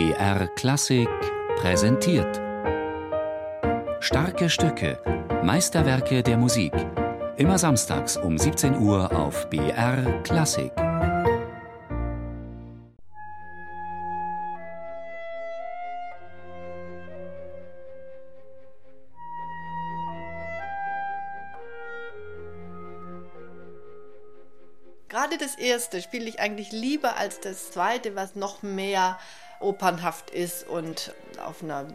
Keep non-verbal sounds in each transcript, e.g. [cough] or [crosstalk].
BR Klassik präsentiert. Starke Stücke, Meisterwerke der Musik. Immer samstags um 17 Uhr auf BR Klassik. Gerade das erste spiele ich eigentlich lieber als das zweite, was noch mehr opernhaft ist und auf einer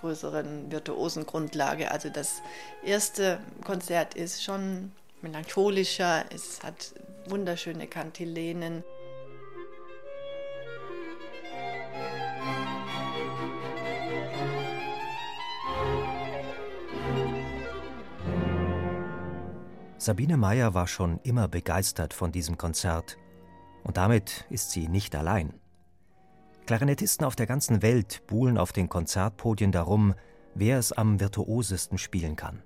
größeren virtuosen Grundlage. Also das erste Konzert ist schon melancholischer, es hat wunderschöne Kantilenen. Sabine Meyer war schon immer begeistert von diesem Konzert. Und damit ist sie nicht allein. Klarinettisten auf der ganzen Welt buhlen auf den Konzertpodien darum, wer es am virtuosesten spielen kann.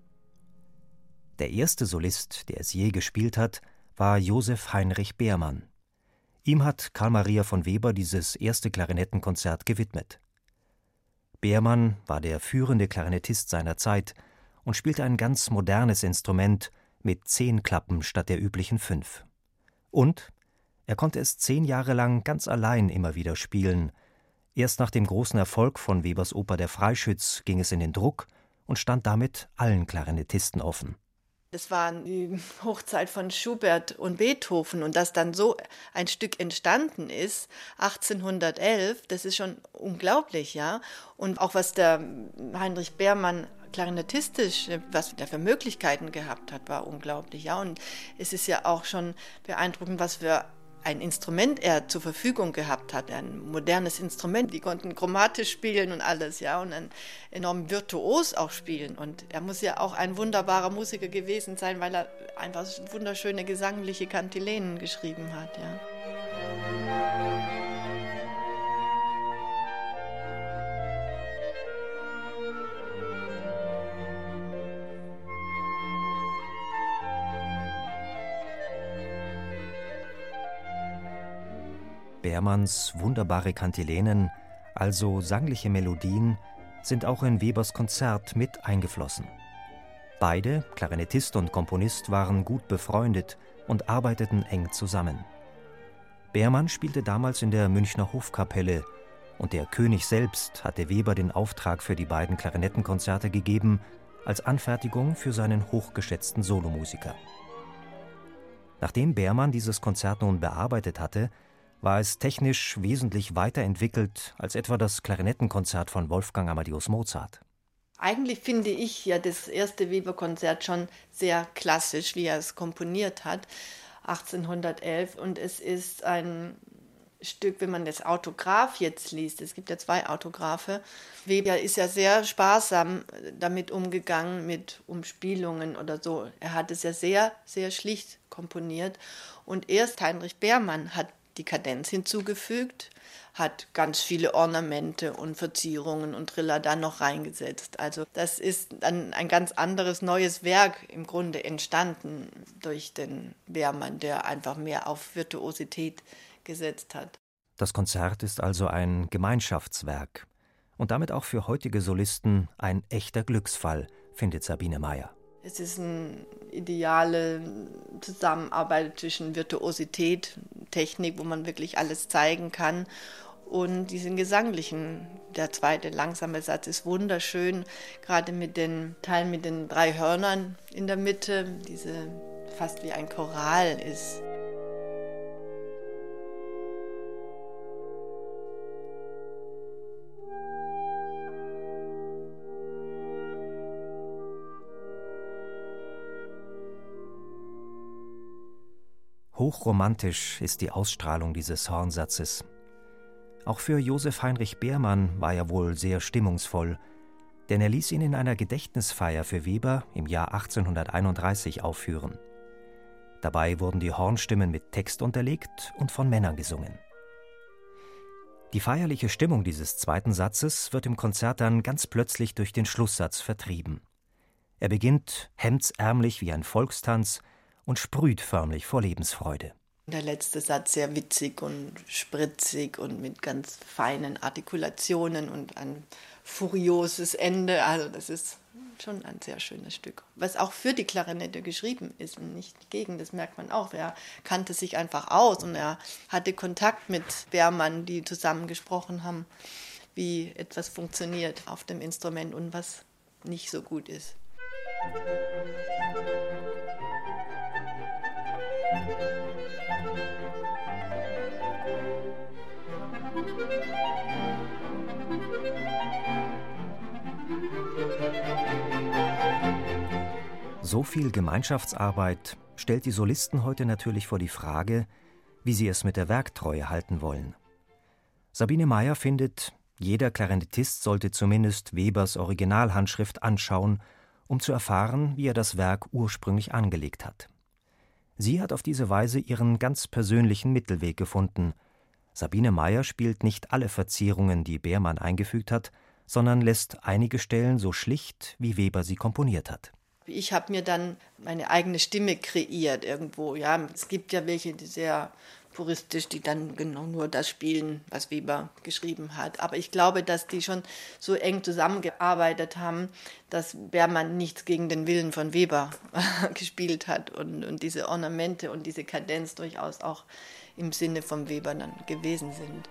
Der erste Solist, der es je gespielt hat, war Josef Heinrich Beermann. Ihm hat Karl Maria von Weber dieses erste Klarinettenkonzert gewidmet. Beermann war der führende Klarinettist seiner Zeit und spielte ein ganz modernes Instrument, mit zehn Klappen statt der üblichen fünf. Und er konnte es zehn Jahre lang ganz allein immer wieder spielen. Erst nach dem großen Erfolg von Webers Oper Der Freischütz ging es in den Druck und stand damit allen Klarinettisten offen. Das war die Hochzeit von Schubert und Beethoven und dass dann so ein Stück entstanden ist, 1811, das ist schon unglaublich, ja. Und auch was der Heinrich Beermann klarinettistisch, was der für Möglichkeiten gehabt hat, war unglaublich, ja. Und es ist ja auch schon beeindruckend, was für ein Instrument er zur Verfügung gehabt hat, ein modernes Instrument. Die konnten chromatisch spielen und alles, ja, und ein enorm virtuos auch spielen. Und er muss ja auch ein wunderbarer Musiker gewesen sein, weil er einfach wunderschöne gesangliche Kantilenen geschrieben hat, ja. Beermanns wunderbare Kantilenen, also sangliche Melodien, sind auch in Webers Konzert mit eingeflossen. Beide, Klarinettist und Komponist, waren gut befreundet und arbeiteten eng zusammen. Beermann spielte damals in der Münchner Hofkapelle und der König selbst hatte Weber den Auftrag für die beiden Klarinettenkonzerte gegeben, als Anfertigung für seinen hochgeschätzten Solomusiker. Nachdem Beermann dieses Konzert nun bearbeitet hatte, war es technisch wesentlich weiterentwickelt als etwa das Klarinettenkonzert von Wolfgang Amadeus Mozart. Eigentlich finde ich ja das erste Weber-Konzert schon sehr klassisch, wie er es komponiert hat, 1811. Und es ist ein Stück, wenn man das Autograph jetzt liest, es gibt ja zwei Autographe, Weber ist ja sehr sparsam damit umgegangen mit Umspielungen oder so. Er hat es ja sehr, sehr schlicht komponiert. Und erst Heinrich Beermann hat die Kadenz hinzugefügt, hat ganz viele Ornamente und Verzierungen und Triller dann noch reingesetzt. Also das ist dann ein ganz anderes neues Werk im Grunde entstanden durch den Beermann, der einfach mehr auf Virtuosität gesetzt hat. Das Konzert ist also ein Gemeinschaftswerk und damit auch für heutige Solisten ein echter Glücksfall, findet Sabine Meyer. Es ist eine ideale Zusammenarbeit zwischen Virtuosität, Technik, wo man wirklich alles zeigen kann und diesen gesanglichen. Der zweite langsame Satz ist wunderschön, gerade mit den Teilen mit den drei Hörnern in der Mitte, diese fast wie ein Choral ist. Hochromantisch ist die Ausstrahlung dieses Hornsatzes. Auch für Josef Heinrich Beermann war er wohl sehr stimmungsvoll, denn er ließ ihn in einer Gedächtnisfeier für Weber im Jahr 1831 aufführen. Dabei wurden die Hornstimmen mit Text unterlegt und von Männern gesungen. Die feierliche Stimmung dieses zweiten Satzes wird im Konzert dann ganz plötzlich durch den Schlusssatz vertrieben. Er beginnt hemdsärmlich wie ein Volkstanz und sprüht förmlich vor Lebensfreude. Der letzte Satz sehr witzig und spritzig und mit ganz feinen Artikulationen und ein furioses Ende. Also das ist schon ein sehr schönes Stück, was auch für die Klarinette geschrieben ist und nicht gegen. Das merkt man auch. Er kannte sich einfach aus und er hatte Kontakt mit Beermann, die zusammen gesprochen haben, wie etwas funktioniert auf dem Instrument und was nicht so gut ist. So viel Gemeinschaftsarbeit stellt die Solisten heute natürlich vor die Frage, wie sie es mit der Werktreue halten wollen. Sabine Meyer findet, jeder Klarinettist sollte zumindest Webers Originalhandschrift anschauen, um zu erfahren, wie er das Werk ursprünglich angelegt hat. Sie hat auf diese Weise ihren ganz persönlichen Mittelweg gefunden. Sabine Meyer spielt nicht alle Verzierungen, die Beermann eingefügt hat, sondern lässt einige Stellen so schlicht, wie Weber sie komponiert hat. Ich habe mir dann meine eigene Stimme kreiert irgendwo. Ja, es gibt ja welche, die sehr puristisch, die dann genau nur das spielen, was Weber geschrieben hat. Aber ich glaube, dass die schon so eng zusammengearbeitet haben, dass Bermann nichts gegen den Willen von Weber [laughs] gespielt hat und, und diese Ornamente und diese Kadenz durchaus auch im Sinne von Weber dann gewesen sind.